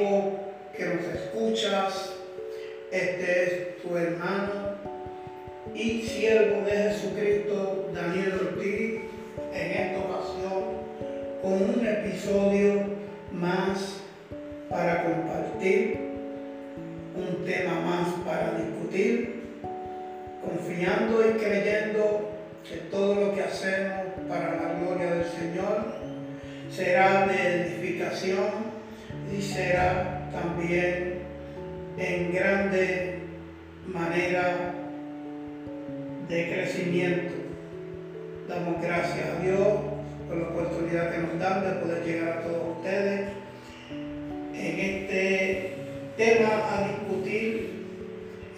que nos escuchas, este es tu hermano y siervo de Jesucristo, Daniel Ortiz, en esta ocasión con un episodio más para compartir, un tema más para discutir, confiando y creyendo que todo lo que hacemos para la gloria del Señor será de edificación será también en grande manera de crecimiento. Damos gracias a Dios por la oportunidad que nos dan de poder llegar a todos ustedes en este tema a discutir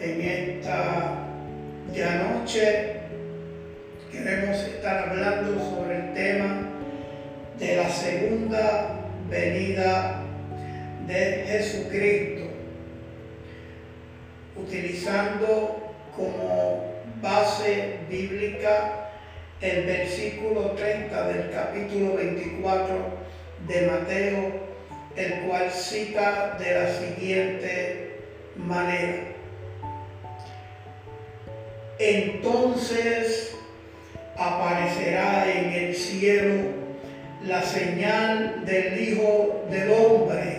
en esta ya noche. Queremos estar hablando sobre el tema de la segunda venida de Jesucristo, utilizando como base bíblica el versículo 30 del capítulo 24 de Mateo, el cual cita de la siguiente manera. Entonces aparecerá en el cielo la señal del Hijo del Hombre,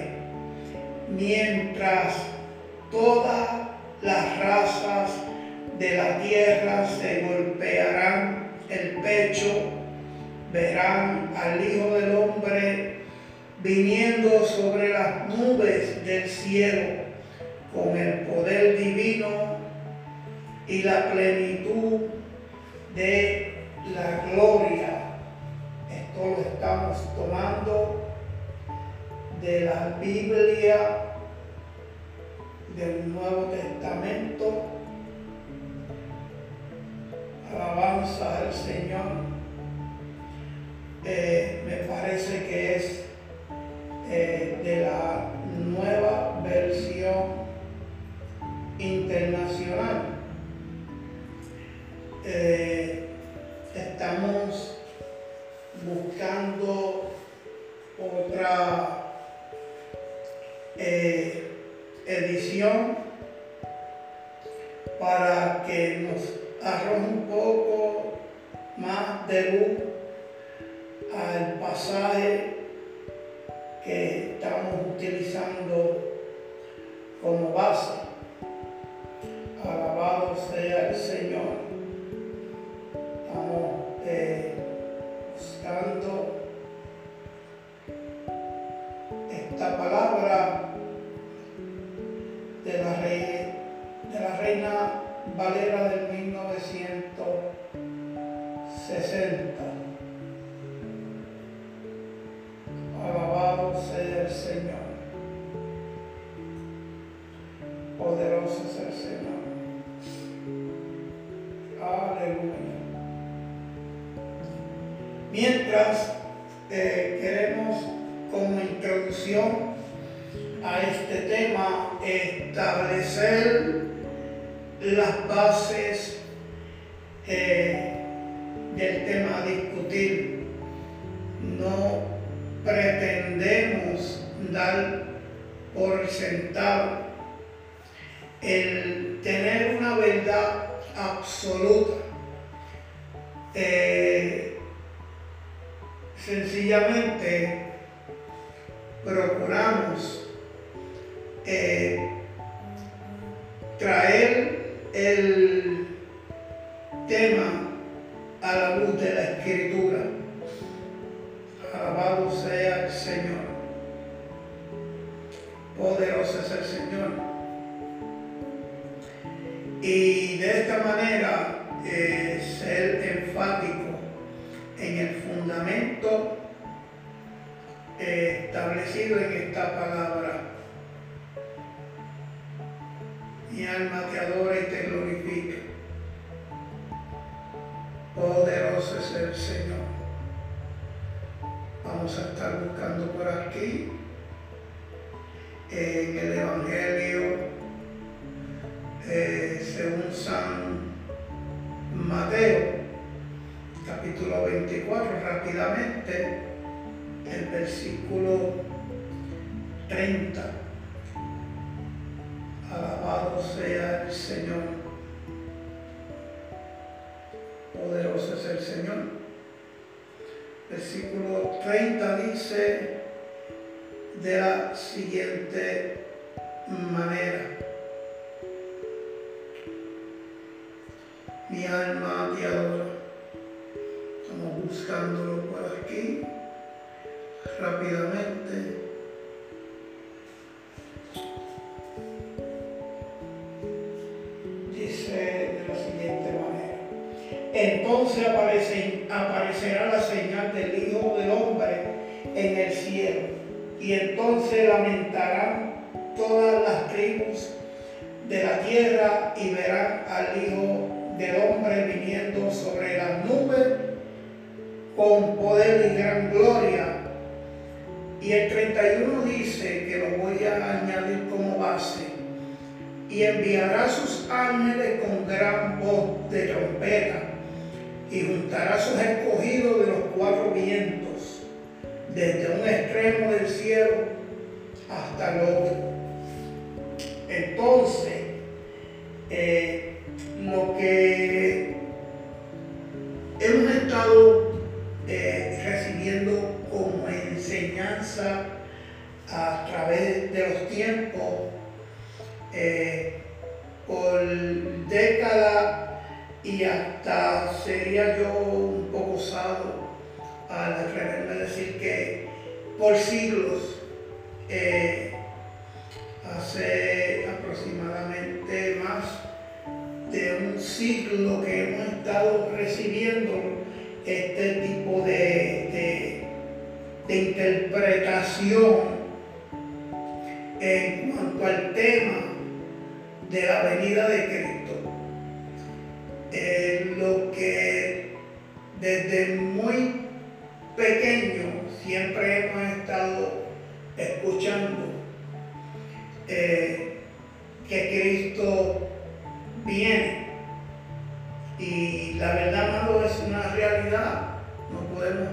mientras todas las razas de la tierra se golpearán el pecho, verán al Hijo del Hombre viniendo sobre las nubes del cielo con el poder divino y la plenitud de la gloria. Esto lo estamos tomando de la Biblia del Nuevo Testamento. Alabanza al Señor. Eh, me parece que es eh, de la nueva versión internacional. Eh, estamos buscando otra edición para que nos arroje un poco más de luz al pasaje que estamos utilizando como base. Alabado sea el Señor. Estamos eh, esta palabra de la, de la reina Valera del 1960. Alabado sea el Señor. Poderoso sea el Señor. Aleluya. Mientras eh, queremos como introducción a este tema establecer las bases eh, del tema a discutir. No pretendemos dar por sentado el tener una verdad absoluta. Eh, sencillamente procuramos eh, traer el tema a la luz de la escritura. Manera. Mi alma te adora. Estamos buscándolo por aquí rápidamente. Dice de la siguiente manera. Entonces aparecerá la señal del Hijo del Hombre en el cielo. Y entonces lamentarán todas las tribus de la tierra y verán al Hijo del Hombre viniendo sobre las nubes con poder y gran gloria. Y el 31 dice que lo voy a añadir como base. Y enviará sus ángeles con gran voz de trompeta y juntará sus escogidos de los cuatro vientos, desde un extremo del cielo hasta el otro. Entonces, eh, lo que hemos estado eh, recibiendo como enseñanza a través de los tiempos, eh, por décadas y hasta sería yo un poco osado al atreverme a decir que por siglos hace aproximadamente más de un siglo que hemos estado recibiendo este tipo de, de, interpretación en cuanto al tema de la venida de Cristo. lo que desde muy pequeño siempre hemos estado escuchando eh, que Cristo viene. Y la verdad, amado, es una realidad. No podemos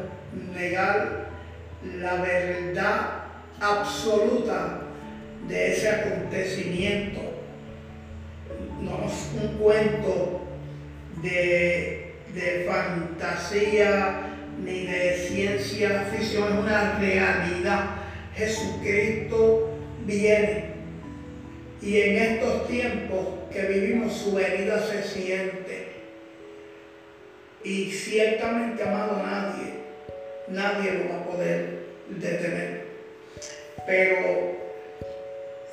negar la verdad absoluta de ese acontecimiento. No es un cuento de, de fantasía ni de ciencia ficción, es una realidad. Jesucristo viene. Y en estos tiempos que vivimos su venida se siente. Y ciertamente, amado, nadie, nadie lo va a poder detener. Pero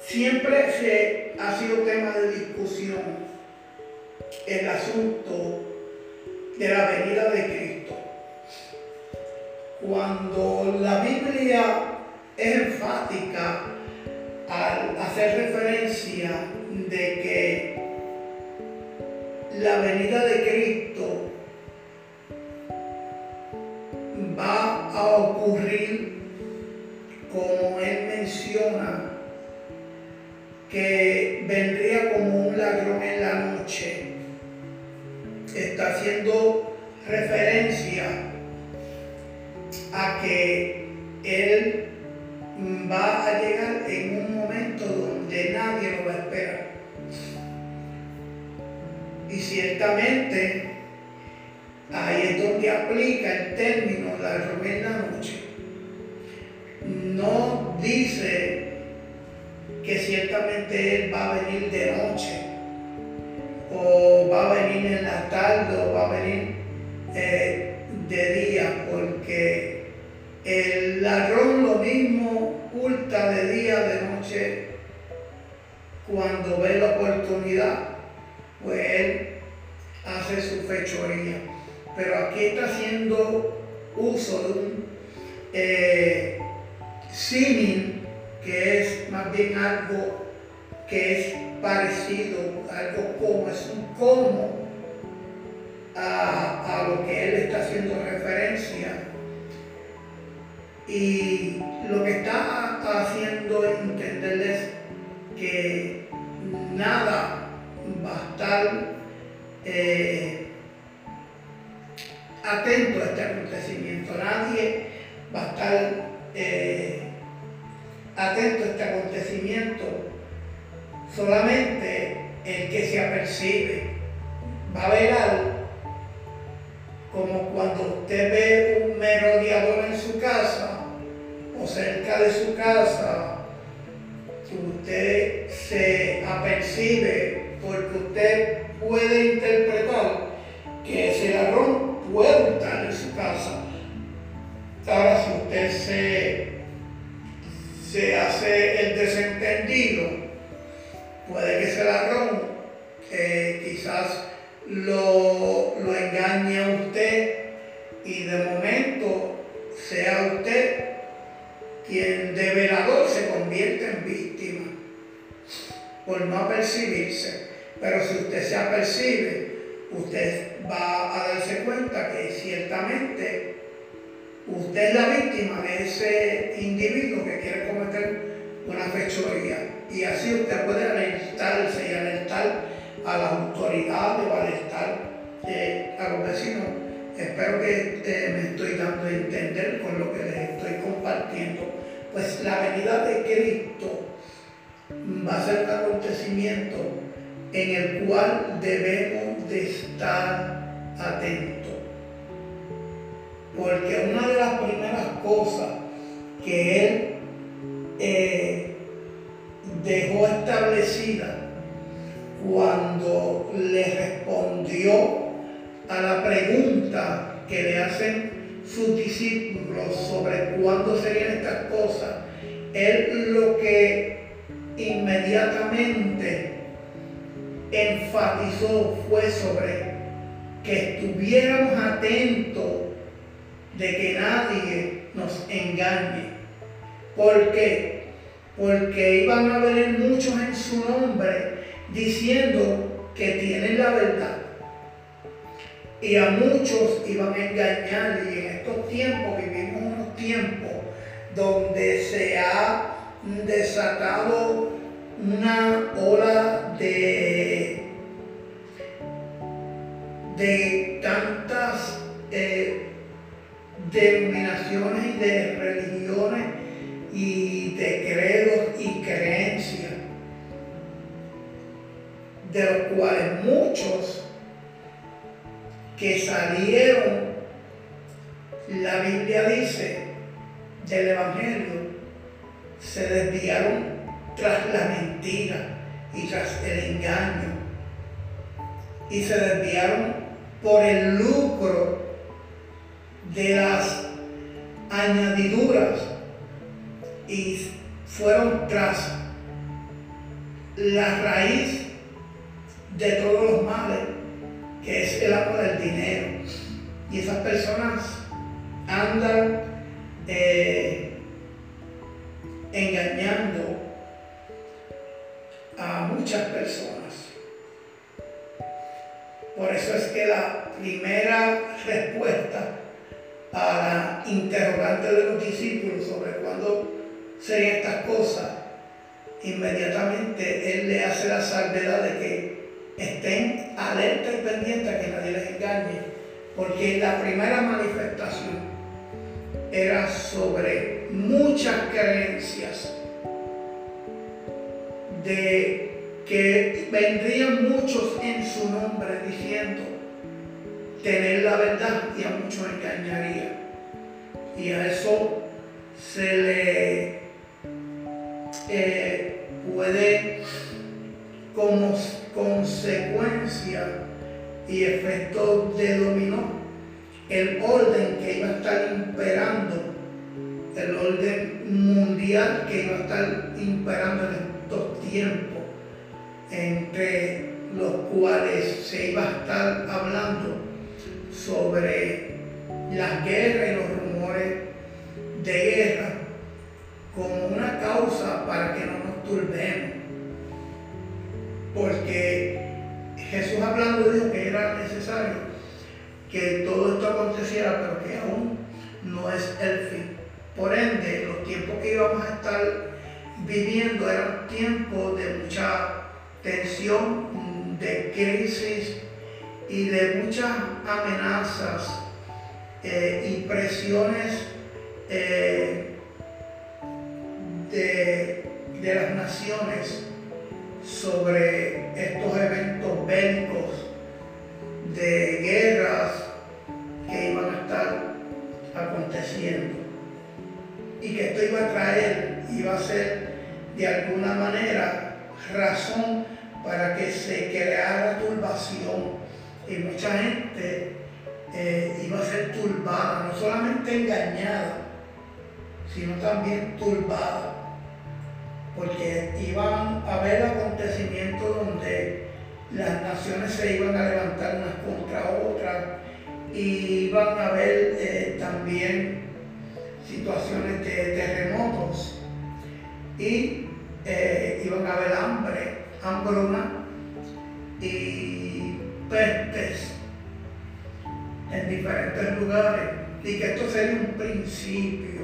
siempre se ha sido tema de discusión el asunto de la venida de Cristo. Cuando la Biblia es enfática al hacer referencia de que la venida de Cristo va a ocurrir como él menciona que vendría como un ladrón en la noche. Está haciendo referencia a que él va a llegar en ciertamente ahí es donde aplica el término la la noche. No dice que ciertamente Él va a venir de noche, o va a venir en la tarde, o va a venir eh, de día, porque el ladrón lo mismo oculta de día, de noche, cuando ve la oportunidad, pues él hace su fechoría. Pero aquí está haciendo uso de un eh, que es más bien algo que es parecido, algo como, es un como a, a lo que él está haciendo referencia y lo que está haciendo es entenderles que nada va a estar eh, atento a este acontecimiento, nadie va a estar eh, atento a este acontecimiento. Solamente el que se apercibe va a ver algo como cuando usted ve un merodeador en su casa o cerca de su casa, usted se apercibe porque usted puede interpretar que ese ladrón puede estar en su casa. Ahora, si usted se, se hace el desentendido, puede que ese ladrón eh, quizás lo, lo engañe a usted y de momento sea usted quien de velador se convierte en víctima por no apercibirse. Pero si usted se apercibe, usted va a darse cuenta que ciertamente usted es la víctima de ese individuo que quiere cometer una fechoría. Y así usted puede alertarse y alertar a las autoridades o alertar eh, a los vecinos. Espero que eh, me estoy dando a entender con lo que les estoy compartiendo. Pues la venida de Cristo va a ser un acontecimiento en el cual debemos de estar atentos. Porque una de las primeras cosas que Él eh, dejó establecida cuando le respondió a la pregunta que le hacen sus discípulos sobre cuándo serían estas cosas, él lo que inmediatamente enfatizó fue sobre que estuviéramos atentos de que nadie nos engañe. ¿Por qué? Porque iban a venir muchos en su nombre diciendo que tienen la verdad. Y a muchos iban a engañar. Y en estos tiempos vivimos unos tiempos donde se ha desatado una ola de, de tantas eh, denominaciones y de religiones y de credos y creencias, de los cuales muchos que salieron, la Biblia dice, del Evangelio, se desviaron tras la mentira y tras el engaño. Y se desviaron por el lucro de las añadiduras y fueron tras la raíz de todos los males, que es el amor del dinero. Y esas personas andan eh, engañando a muchas personas. Por eso es que la primera respuesta a la interrogante de los discípulos sobre cuándo serían estas cosas, inmediatamente Él le hace la salvedad de que estén alerta y pendientes a que nadie les engañe, porque la primera manifestación era sobre muchas creencias de que vendrían muchos en su nombre diciendo tener la verdad y a muchos engañaría. Y a eso se le eh, puede como consecuencia y efecto de dominó el orden que iba a estar imperando, el orden mundial que iba a estar imperando en estos tiempos, entre los cuales se iba a estar hablando sobre la guerra y los rumores de guerra como una causa para que no nos turbemos. Porque Jesús hablando dijo que era necesario que todo esto aconteciera, pero que aún no es el fin. Por ende, los tiempos que íbamos a estar viviendo eran tiempos de mucha tensión, de crisis y de muchas amenazas eh, y presiones eh, de, de las naciones sobre estos eventos bélicos de guerras que iban a estar aconteciendo y que esto iba a traer, iba a ser de alguna manera razón para que se creara turbación. Y mucha gente eh, iba a ser turbada, no solamente engañada, sino también turbada, porque iban a haber acontecimientos donde las naciones se iban a levantar unas contra otras y iban a haber eh, también situaciones de terremotos y eh, iban a haber hambre, hambruna y pestes en diferentes lugares y que esto sería un principio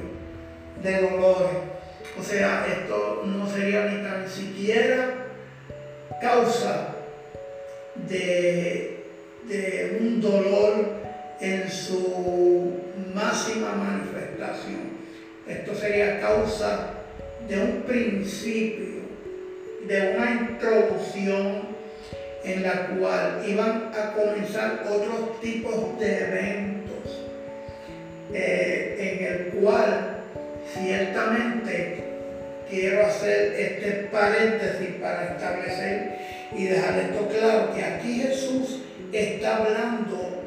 de dolores. O sea, esto no sería ni tan siquiera causa de, de un dolor en su máxima manifestación. Esto sería causa de un principio, de una introducción en la cual iban a comenzar otros tipos de eventos, eh, en el cual ciertamente quiero hacer este paréntesis para establecer y dejar esto claro, que aquí Jesús está hablando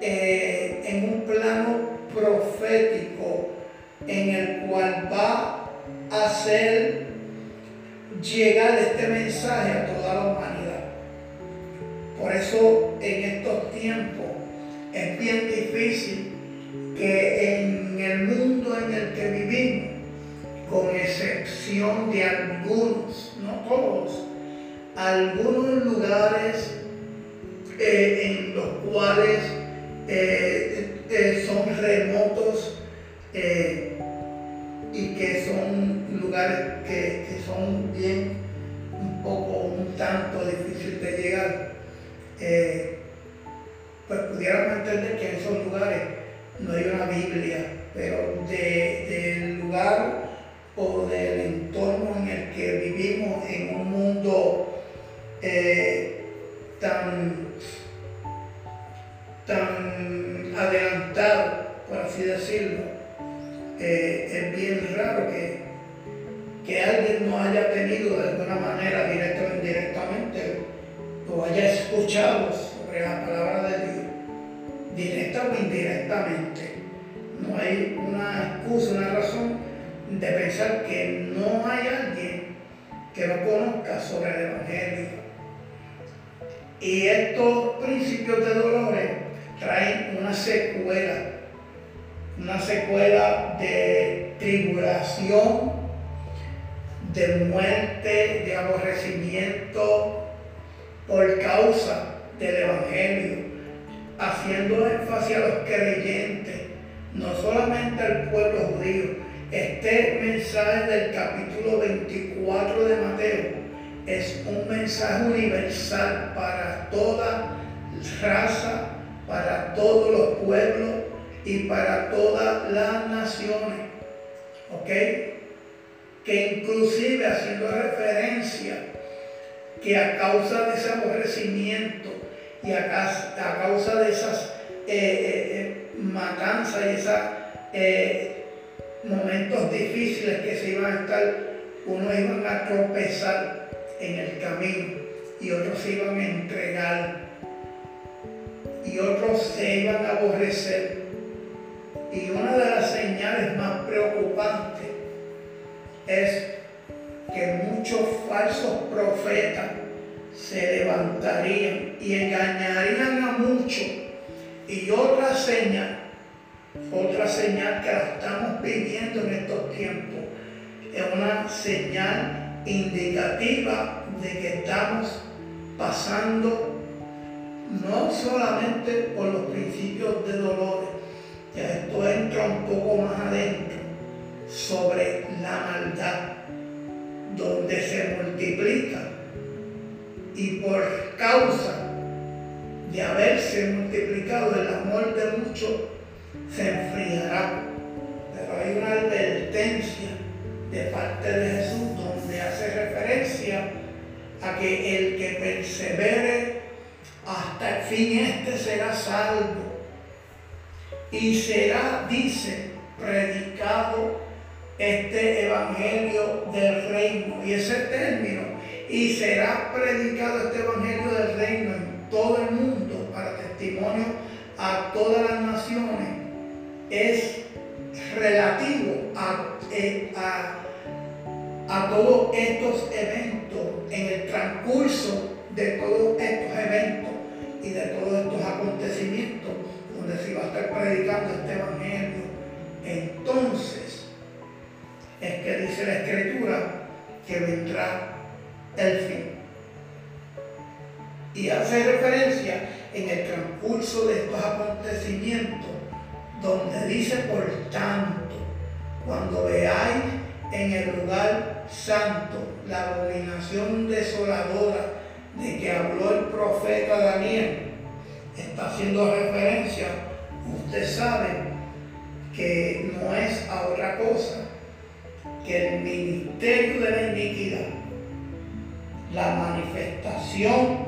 eh, en un plano profético en el cual va hacer llegar este mensaje a toda la humanidad. Por eso en estos tiempos es bien difícil que en el mundo en el que vivimos, con excepción de algunos, no todos, algunos lugares eh, en los cuales eh, eh, son remotos y que son lugares que, que son bien un poco, un tanto difícil de llegar eh, pues pudiéramos entender que en esos lugares no hay una Biblia, pero del lugar o del entorno en el que vivimos en un mundo eh, tan, tan adelantado, por así decirlo, eh, es bien raro que, que alguien no haya tenido de alguna manera, directa o indirectamente, o haya escuchado sobre la palabra de Dios, directa o indirectamente. No hay una excusa, una razón de pensar que no hay alguien que no conozca sobre el Evangelio. Y estos principios de dolores traen una secuela, una secuela de tribulación, de muerte, de aborrecimiento, por causa del Evangelio, haciendo énfasis a los creyentes, no solamente al pueblo judío. Este mensaje del capítulo 24 de Mateo es un mensaje universal para toda raza, para todos los pueblos y para todas las naciones. ¿Ok? Que inclusive haciendo referencia que a causa de ese aborrecimiento y a, causa de esas eh, eh, eh, matanzas y esos momentos difíciles que se iban a estar, unos iban a tropezar en el camino y otros se iban a entregar y otros se iban a aborrecer. Y una de las señales más preocupantes es que muchos falsos profetas se levantarían y engañarían a muchos. Y otra señal, otra señal que la estamos viviendo en estos tiempos, es una señal indicativa de que estamos pasando no solamente por los principios de dolores, que esto entra un poco más adentro, sobre la maldad donde se multiplica y por causa de haberse multiplicado el amor de muchos, se enfriará. Pero hay una advertencia de parte de Jesús, donde hace referencia a que el que persevere hasta el fin, este será salvo. Y será, dice, predicado este evangelio del reino. Y ese término, y será predicado este evangelio del reino en todo el mundo para testimonio a todas las naciones, es relativo a, eh, a, a todos estos eventos, en el transcurso de todos estos eventos y de todos estos acontecimientos donde se va a estar predicando este evangelio. Entonces, es que dice la escritura que vendrá el fin. Y hace referencia en el transcurso de estos acontecimientos, donde dice, por tanto, cuando veáis en el lugar santo la abominación desoladora de que habló el profeta Daniel, está haciendo referencia, usted sabe que no es a otra cosa el ministerio de la iniquidad, la manifestación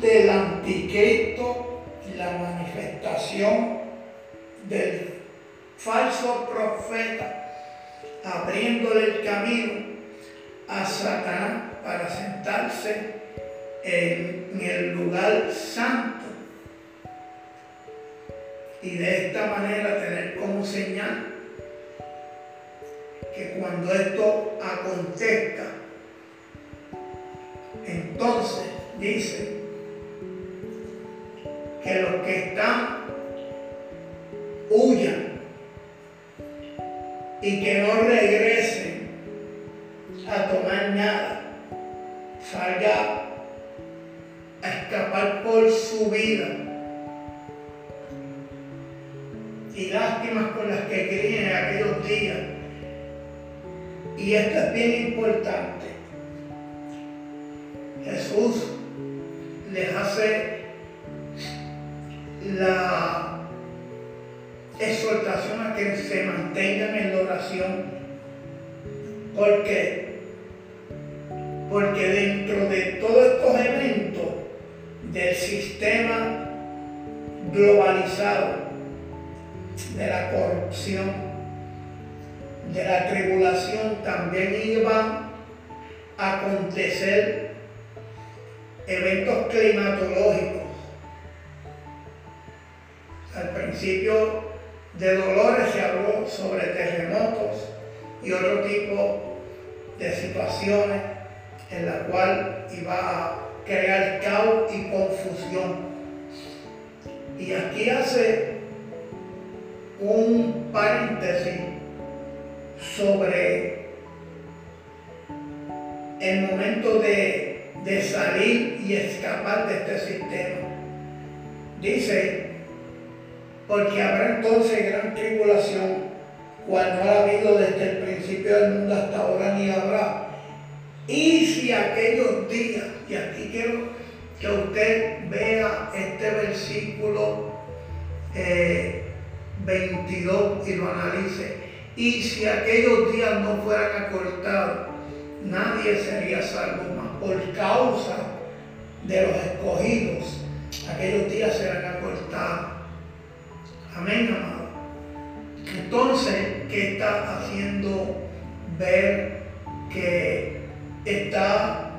del anticristo, la manifestación del falso profeta, abriéndole el camino a Satanás para sentarse en el lugar santo y de esta manera tener como señal que cuando esto acontezca, entonces dice que los que están huyan y que no regresen a tomar nada, salga a escapar por su vida. Y lástimas con las que críen en aquellos días. Y esto es bien importante. Jesús les hace la exhortación a que se mantengan en la oración. ¿Por qué? Porque dentro de todos estos eventos del sistema globalizado, de la corrupción, de la tribulación, también iban a acontecer eventos climatológicos. Al principio de Dolores se habló sobre terremotos y otro tipo de situaciones en la cual iba a crear caos y confusión. Y aquí hace un paréntesis sobre el momento de, de salir y escapar de este sistema. Dice, porque habrá entonces gran tribulación, cual no ha habido desde el principio del mundo hasta ahora ni habrá y si aquellos días, y aquí quiero que usted vea este versículo 22 eh, y lo analice, y si aquellos días no fueran acortados, nadie sería salvo más por causa de los escogidos. Aquellos días serán acortados. Amén, amado. Entonces, ¿qué está haciendo ver que está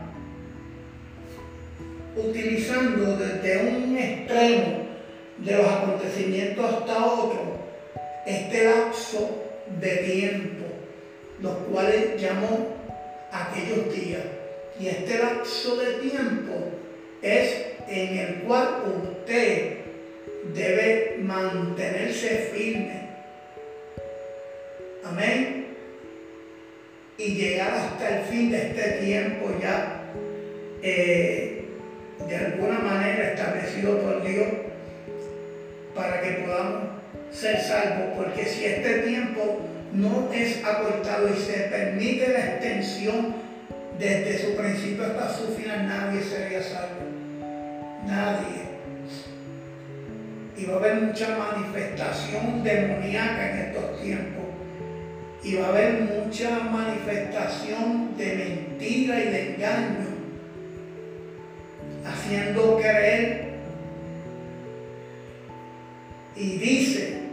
utilizando desde un extremo de los acontecimientos hasta otro este lapso de tiempo, los cuales llamó aquellos días. Y este lapso de tiempo es en el cual usted debe mantenerse firme. Amén y llegar hasta el fin de este tiempo ya eh, de alguna manera establecido por Dios para que podamos ser salvos, porque si este tiempo no es acortado y se permite la extensión desde su principio hasta su final, nadie sería salvo. Nadie. Y va a haber mucha manifestación demoníaca en estos tiempos y va a haber mucha manifestación de mentira y de engaño, haciendo creer y dice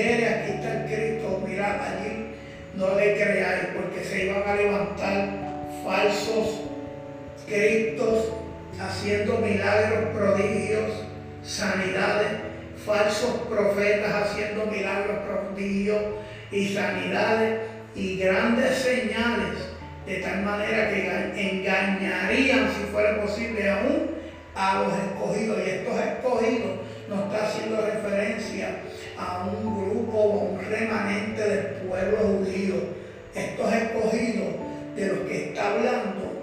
aquí está el Cristo, mirad allí, no le creáis, porque se iban a levantar falsos Cristos haciendo milagros, prodigios, sanidades, falsos profetas haciendo milagros, prodigios y sanidades y grandes señales, de tal manera que engañarían, si fuera posible, aún a los escogidos. Y estos escogidos no está haciendo referencia a un grupo o un remanente del pueblo judío. Estos escogidos de los que está hablando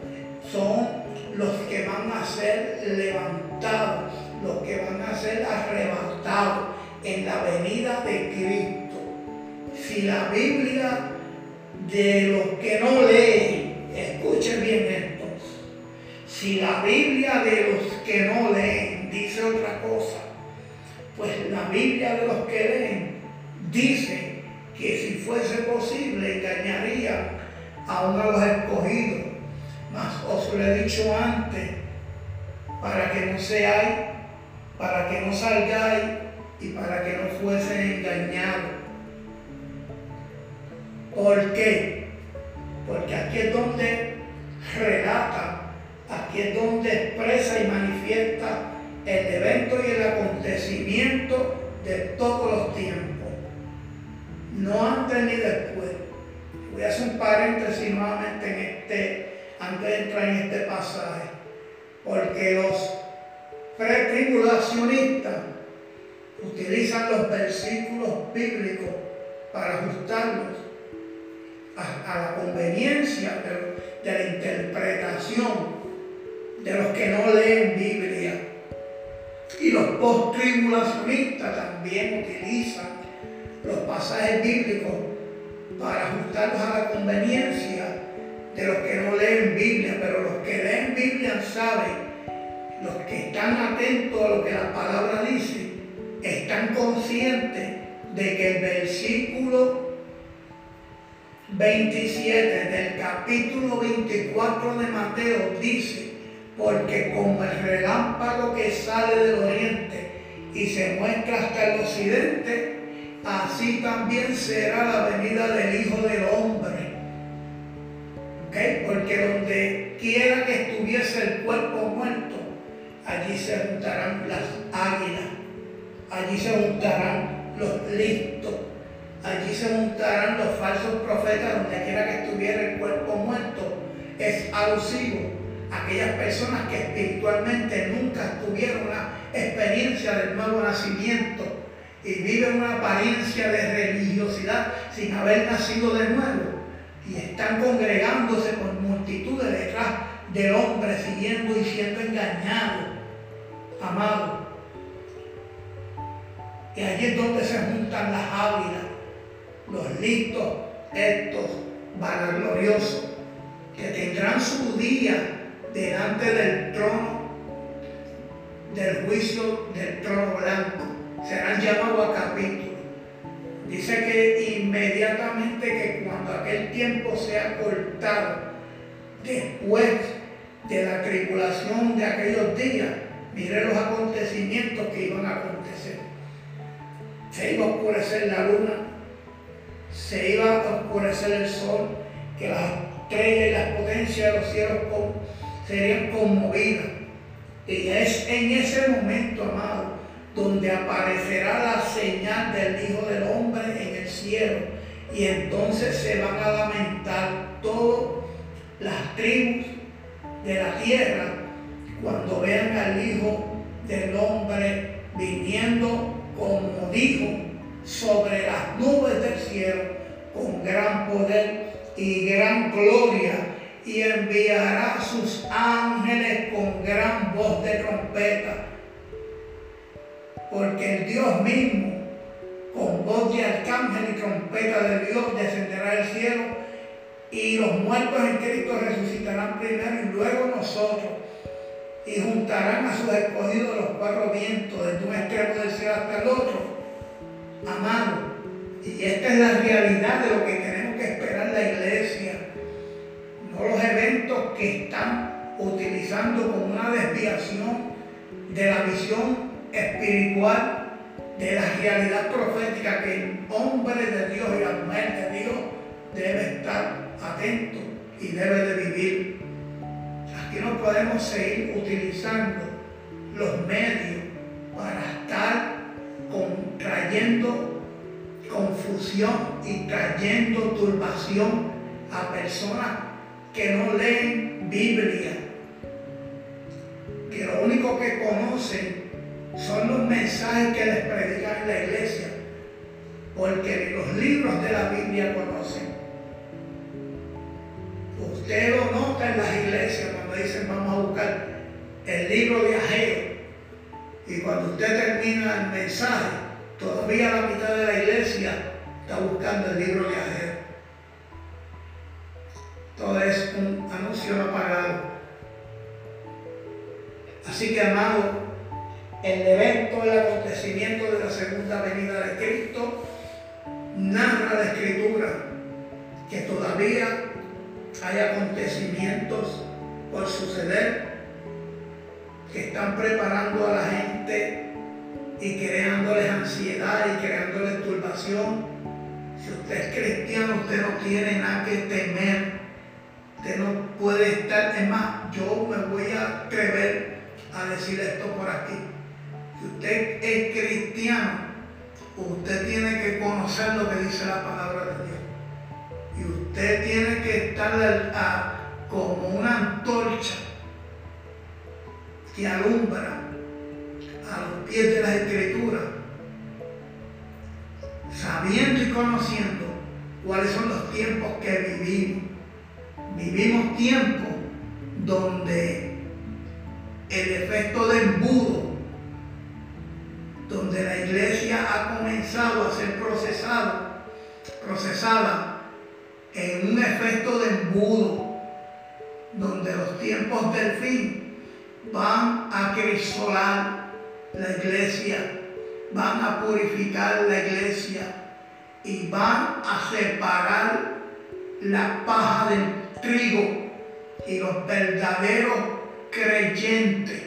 son los que van a ser levantados, los que van a ser arrebatados en la venida de Cristo. Si la Biblia de los que no leen, escuchen bien esto, si la Biblia de los que no leen dice otra cosa, pues la Biblia de los que leen dice que si fuese posible engañaría a uno de los escogidos. Mas os lo he dicho antes, para que no seáis, para que no salgáis y para que no fuesen engañados. ¿Por qué? Porque aquí es donde relata Aquí es donde expresa y manifiesta el evento y el acontecimiento de todos los tiempos. No antes ni después. Voy a hacer un paréntesis nuevamente en este, antes de entrar en este pasaje. Porque los pretribulacionistas utilizan los versículos bíblicos para ajustarlos a, la conveniencia de la interpretación de los que no leen Biblia. Y los post-tribulacionistas también utilizan los pasajes bíblicos para ajustarlos a la conveniencia de los que no leen Biblia, pero los que leen Biblia saben, los que están atentos a lo que la palabra dice, están conscientes de que el versículo 27 del capítulo 24 de Mateo dice, porque como el relámpago que sale del oriente y se muestra hasta el occidente, así también será la venida del Hijo del Hombre. Porque donde quiera que estuviese el cuerpo muerto, allí se juntarán las águilas, allí se juntarán los listos, allí se juntarán los falsos profetas, donde quiera que estuviera el cuerpo muerto, es alusivo aquellas personas que espiritualmente nunca tuvieron una experiencia del nuevo nacimiento y viven una apariencia de religiosidad sin haber nacido de nuevo y están congregándose con multitudes detrás del hombre siguiendo y siendo engañados, amados. Y allí es donde se juntan las ávilas, los listos, estos vanagloriosos, que tendrán su día delante del trono del juicio del trono blanco. Serán llamados a capítulo. Dice que inmediatamente que cuando aquel tiempo sea cortado, después de la tribulación de aquellos días, mire los acontecimientos que iban a acontecer. Se iba a oscurecer la luna, se iba a oscurecer el sol, que las estrellas y las potencias de los cielos serían conmovidas. Y es en ese momento, amado, donde aparecerá la señal del Hijo del Hombre en el cielo. Y entonces se van a lamentar todas las tribus de la tierra cuando vean al Hijo del Hombre viniendo como dijo sobre las nubes del cielo con gran poder y gran gloria y enviará sus ángeles con gran voz de trompeta. Porque el Dios mismo, con voz de arcángel y trompeta de Dios, descenderá del cielo y los muertos en Cristo resucitarán primero y luego nosotros. Y juntarán a sus escogidos los cuatro vientos, desde un extremo del cielo hasta el otro. amado, y esta es la realidad de lo que tenemos que esperar la iglesia, que están utilizando como una desviación de la visión espiritual, de la realidad profética que el hombre de Dios y la mujer de Dios debe estar atento y debe de vivir. Aquí no podemos seguir utilizando los medios para estar trayendo confusión y trayendo turbación a personas que no leen Biblia, que lo único que conocen son los mensajes que les predican en la iglesia, porque los libros de la Biblia conocen. Usted lo nota en las iglesias cuando dicen vamos a buscar el libro Ageo. Y cuando usted termina el mensaje, todavía la mitad de la iglesia está buscando el libro Ageo. Todo es un anuncio apagado. Así que, amado, el evento, el acontecimiento de la segunda venida de Cristo narra la escritura que todavía hay acontecimientos por suceder que están preparando a la gente y creándoles ansiedad y creándoles turbación. Si usted es cristiano, usted no tiene nada que temer. Usted no puede estar, es más, yo me voy a atrever a decir esto por aquí. Si usted es cristiano, usted tiene que conocer lo que dice la palabra de Dios. Y usted tiene que estar como una antorcha que alumbra a los pies de la escritura, sabiendo y conociendo cuáles son los tiempos que vivimos. Vivimos tiempos donde el efecto de embudo, donde la iglesia ha comenzado a ser procesada, procesada en un efecto de embudo, donde los tiempos del fin van a crisolar la iglesia, van a purificar la iglesia y van a separar la paja del trigo y los verdaderos creyentes.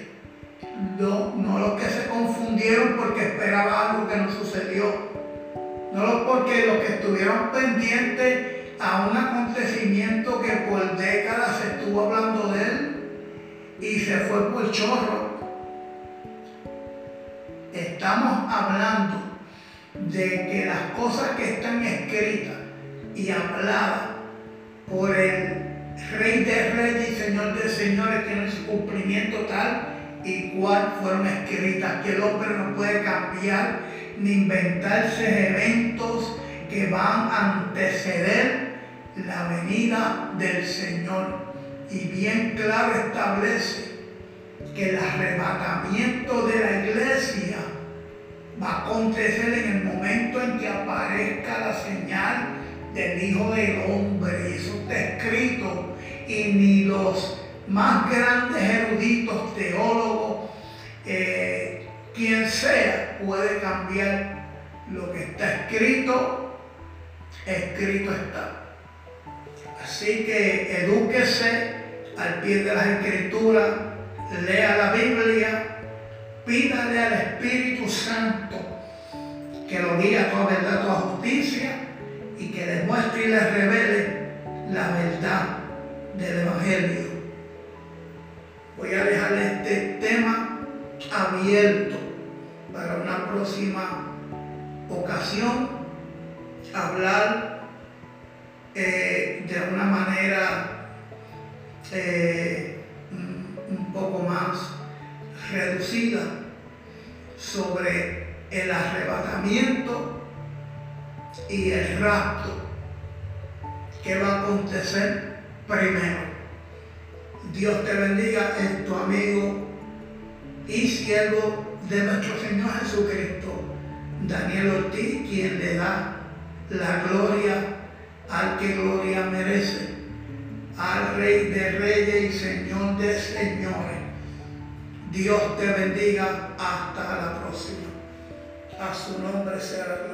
No, no los que se confundieron porque esperaban algo que no sucedió. No porque los que estuvieron pendientes a un acontecimiento que por décadas se estuvo hablando de él y se fue por chorro. Estamos hablando de que las cosas que están escritas y habladas por el Rey de Reyes y Señor de Señores tienen su cumplimiento tal y cual fueron escritas, que el hombre no puede cambiar ni inventarse eventos que van a anteceder la venida del Señor. Y bien claro establece que el arrebatamiento de la iglesia va a acontecer en el momento en que aparezca la señal del Hijo del Hombre. Y eso está escrito. Y ni los más grandes eruditos, teólogos, eh, quien sea, puede cambiar lo que está escrito. Escrito está. Así que edúquese al pie de las escrituras, lea la Biblia, pídale al Espíritu Santo que lo guíe a toda verdad, a toda justicia y que les muestre y les revele la verdad del Evangelio. Voy a dejarle este tema abierto para una próxima ocasión, hablar eh, de una manera eh, un poco más reducida sobre el arrebatamiento y el rapto que va a acontecer primero. Dios te bendiga en tu amigo y siervo de nuestro Señor Jesucristo, Daniel Ortiz, quien le da la gloria al que gloria merece, al Rey de Reyes y Señor de Señores. Dios te bendiga hasta la próxima. A su nombre gloria.